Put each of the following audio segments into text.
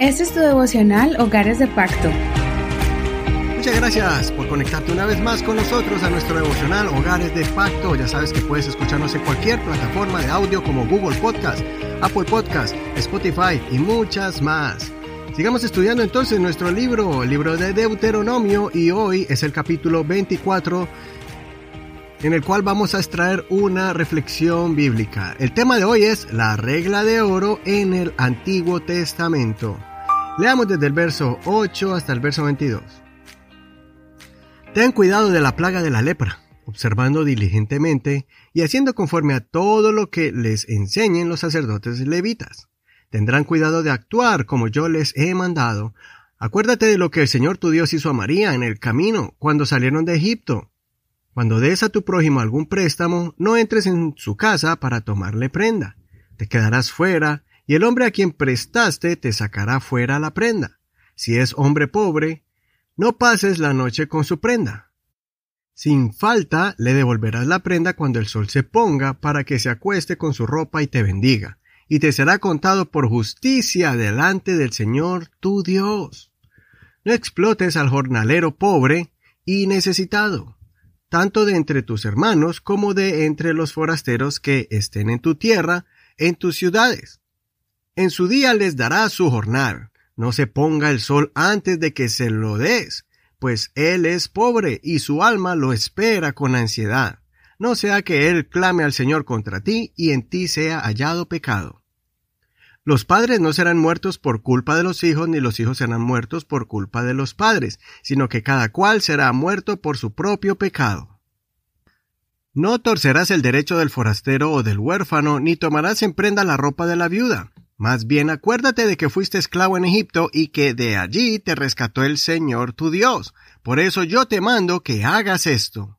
Este es tu devocional Hogares de Pacto. Muchas gracias por conectarte una vez más con nosotros a nuestro devocional Hogares de Pacto. Ya sabes que puedes escucharnos en cualquier plataforma de audio como Google Podcast, Apple Podcast, Spotify y muchas más. Sigamos estudiando entonces nuestro libro, el libro de Deuteronomio, y hoy es el capítulo 24 en el cual vamos a extraer una reflexión bíblica. El tema de hoy es la regla de oro en el Antiguo Testamento. Leamos desde el verso 8 hasta el verso 22. Ten cuidado de la plaga de la lepra, observando diligentemente y haciendo conforme a todo lo que les enseñen los sacerdotes levitas. Tendrán cuidado de actuar como yo les he mandado. Acuérdate de lo que el Señor tu Dios hizo a María en el camino cuando salieron de Egipto cuando des a tu prójimo algún préstamo, no entres en su casa para tomarle prenda. Te quedarás fuera, y el hombre a quien prestaste te sacará fuera la prenda. Si es hombre pobre, no pases la noche con su prenda. Sin falta le devolverás la prenda cuando el sol se ponga para que se acueste con su ropa y te bendiga, y te será contado por justicia delante del Señor tu Dios. No explotes al jornalero pobre y necesitado tanto de entre tus hermanos como de entre los forasteros que estén en tu tierra, en tus ciudades. En su día les dará su jornal, no se ponga el sol antes de que se lo des, pues él es pobre y su alma lo espera con ansiedad. No sea que él clame al Señor contra ti y en ti sea hallado pecado. Los padres no serán muertos por culpa de los hijos, ni los hijos serán muertos por culpa de los padres, sino que cada cual será muerto por su propio pecado. No torcerás el derecho del forastero o del huérfano, ni tomarás en prenda la ropa de la viuda. Más bien acuérdate de que fuiste esclavo en Egipto y que de allí te rescató el Señor tu Dios. Por eso yo te mando que hagas esto.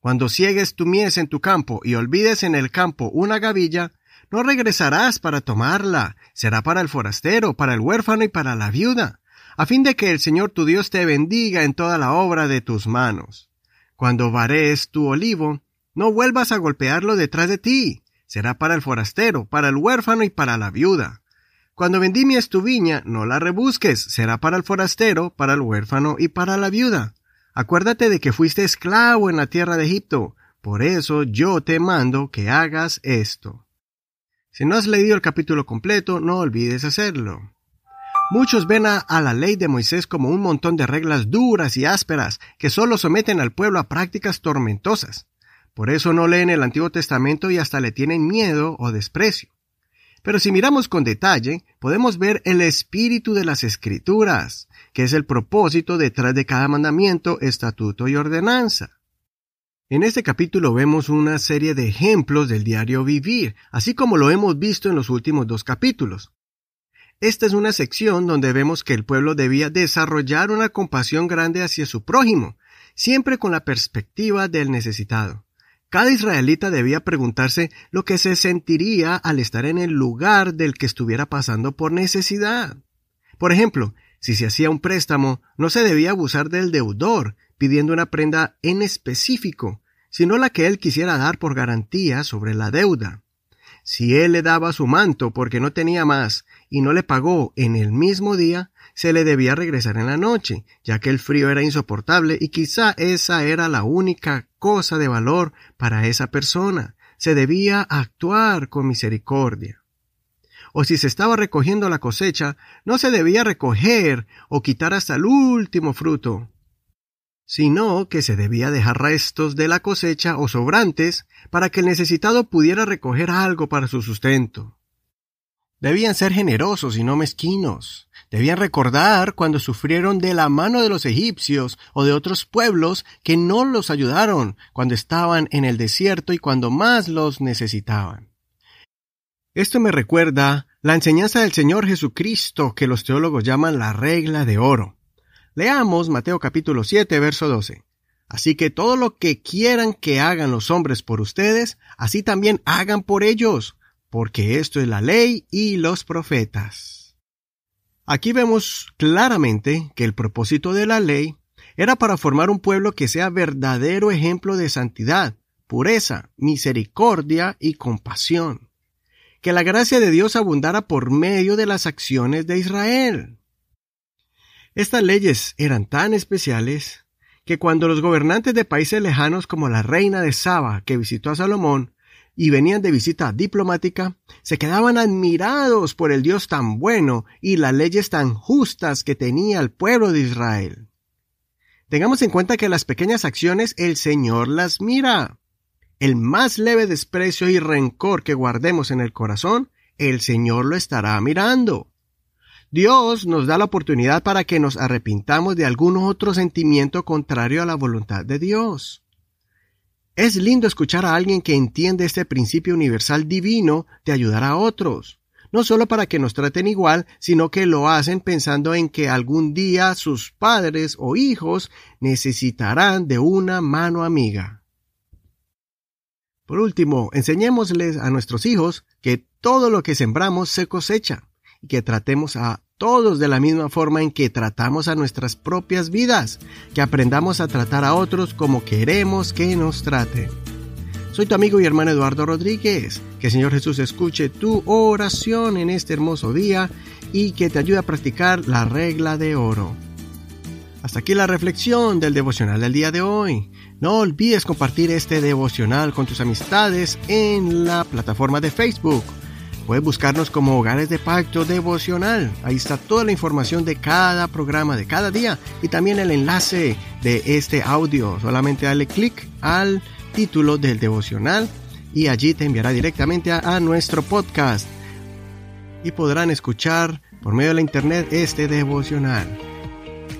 Cuando ciegues tu mies en tu campo y olvides en el campo una gavilla, no regresarás para tomarla, será para el forastero, para el huérfano y para la viuda, a fin de que el Señor tu Dios te bendiga en toda la obra de tus manos. Cuando vares tu olivo, no vuelvas a golpearlo detrás de ti, será para el forastero, para el huérfano y para la viuda. Cuando vendimies tu viña, no la rebusques, será para el forastero, para el huérfano y para la viuda. Acuérdate de que fuiste esclavo en la tierra de Egipto, por eso yo te mando que hagas esto. Si no has leído el capítulo completo, no olvides hacerlo. Muchos ven a, la ley de Moisés como un montón de reglas duras y ásperas que solo someten al pueblo a prácticas tormentosas. Por eso no leen el Antiguo Testamento y hasta le tienen miedo o desprecio. Pero si miramos con detalle, podemos ver el espíritu de las escrituras, que es el propósito detrás de cada mandamiento, estatuto y ordenanza. En este capítulo vemos una serie de ejemplos del diario vivir, así como lo hemos visto en los últimos dos capítulos. Esta es una sección donde vemos que el pueblo debía desarrollar una compasión grande hacia su prójimo, siempre con la perspectiva del necesitado. Cada israelita debía preguntarse lo que se sentiría al estar en el lugar del que estuviera pasando por necesidad. Por ejemplo, si se hacía un préstamo, no se debía abusar del deudor, pidiendo una prenda en específico, sino la que él quisiera dar por garantía sobre la deuda. Si él le daba su manto porque no tenía más y no le pagó en el mismo día, se le debía regresar en la noche, ya que el frío era insoportable y quizá esa era la única cosa de valor para esa persona. Se debía actuar con misericordia. O si se estaba recogiendo la cosecha, no se debía recoger o quitar hasta el último fruto, sino que se debía dejar restos de la cosecha o sobrantes para que el necesitado pudiera recoger algo para su sustento. Debían ser generosos y no mezquinos. Debían recordar cuando sufrieron de la mano de los egipcios o de otros pueblos que no los ayudaron cuando estaban en el desierto y cuando más los necesitaban. Esto me recuerda la enseñanza del Señor Jesucristo que los teólogos llaman la regla de oro. Leamos Mateo capítulo 7, verso 12. Así que todo lo que quieran que hagan los hombres por ustedes, así también hagan por ellos, porque esto es la ley y los profetas. Aquí vemos claramente que el propósito de la ley era para formar un pueblo que sea verdadero ejemplo de santidad, pureza, misericordia y compasión. que la gracia de Dios abundara por medio de las acciones de Israel. Estas leyes eran tan especiales que cuando los gobernantes de países lejanos como la reina de Saba, que visitó a Salomón, y venían de visita diplomática, se quedaban admirados por el Dios tan bueno y las leyes tan justas que tenía el pueblo de Israel. Tengamos en cuenta que las pequeñas acciones el Señor las mira. El más leve desprecio y rencor que guardemos en el corazón, el Señor lo estará mirando. Dios nos da la oportunidad para que nos arrepintamos de algún otro sentimiento contrario a la voluntad de Dios. Es lindo escuchar a alguien que entiende este principio universal divino de ayudar a otros no solo para que nos traten igual, sino que lo hacen pensando en que algún día sus padres o hijos necesitarán de una mano amiga. Por último, enseñémosles a nuestros hijos que todo lo que sembramos se cosecha y que tratemos a todos de la misma forma en que tratamos a nuestras propias vidas, que aprendamos a tratar a otros como queremos que nos traten. Soy tu amigo y hermano Eduardo Rodríguez. Que el Señor Jesús escuche tu oración en este hermoso día y que te ayude a practicar la regla de oro. Hasta aquí la reflexión del devocional del día de hoy. No olvides compartir este devocional con tus amistades en la plataforma de Facebook. Puedes buscarnos como Hogares de Pacto Devocional. Ahí está toda la información de cada programa de cada día y también el enlace de este audio. Solamente dale clic al título del devocional y allí te enviará directamente a, nuestro podcast y podrán escuchar por medio de la internet este devocional.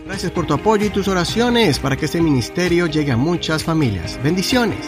Gracias por tu apoyo y tus oraciones para que este ministerio llegue a muchas familias. Bendiciones.